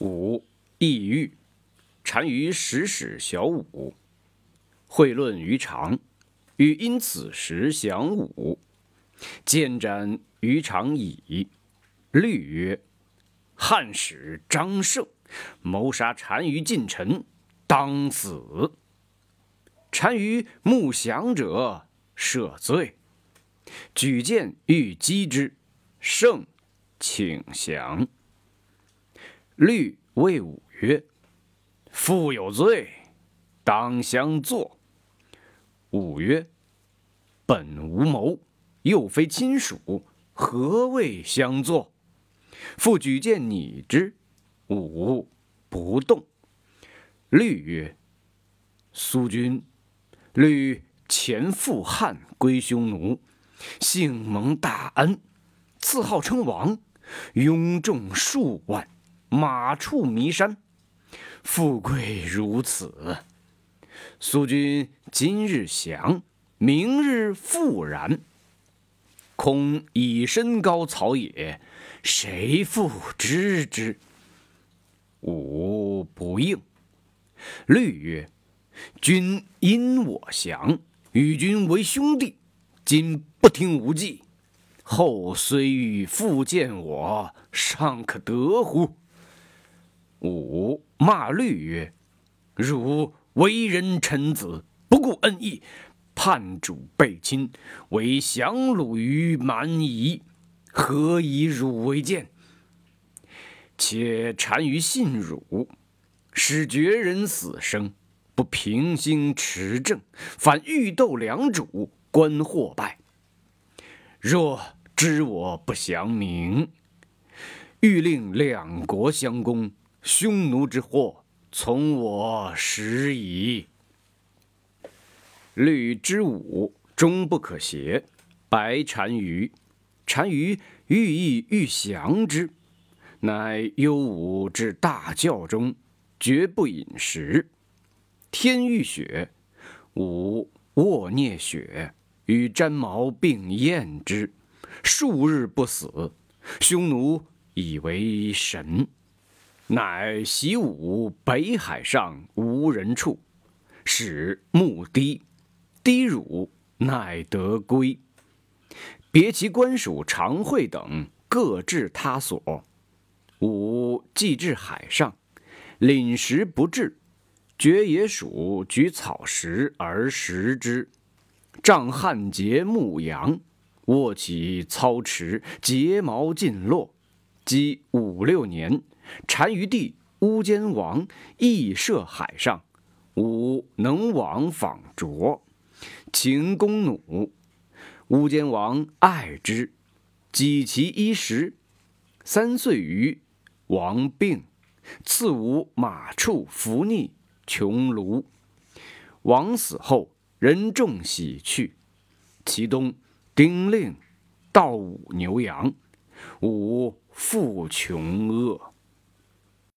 五意欲，单于时始小五，会论于常，欲因此时降武。见斩于常矣。律曰：汉使张胜谋杀单于近臣，当死。单于慕降者，赦罪。举荐欲击之，胜请降。律谓武曰：“父有罪，当相坐。”武曰：“本无谋，又非亲属，何谓相坐？”父举荐拟之，武不动。律曰：“苏君，律前赴汉归匈奴，幸蒙大恩，赐号称王，拥众数万。”马处弥山，富贵如此。苏君今日降，明日复然。空以身高草野，谁复知之？吾不应。律曰：君因我降，与君为兄弟，今不听吾计，后虽欲复见我，尚可得乎？五骂律曰：“汝为人臣子，不顾恩义，叛主背亲，为降虏于蛮夷，何以汝为鉴？且单于信汝，使绝人死生，不平心持政，反欲斗良主，观祸败。若知我不降明，欲令两国相攻。”匈奴之祸，从我始矣。律之武，终不可邪。白单于，单于欲意欲降之，乃忧武至大教中，绝不饮食。天欲雪，武卧啮雪，与毡毛并咽之，数日不死。匈奴以为神。乃习武北海上无人处，使牧低，低乳，乃得归。别其官属常惠等各置他所。吾既至海上，领食不至，绝野鼠举草食而食之。仗汉节牧羊，卧起操持，睫毛尽落，积五六年。单于帝乌坚王亦涉海上，吾能往访卓，秦弓弩。乌坚王爱之，给其衣食。三岁余，王病，赐吾马畜服逆，穷庐。王死后，人众喜去。其东丁令盗吾牛羊，吾复穷恶。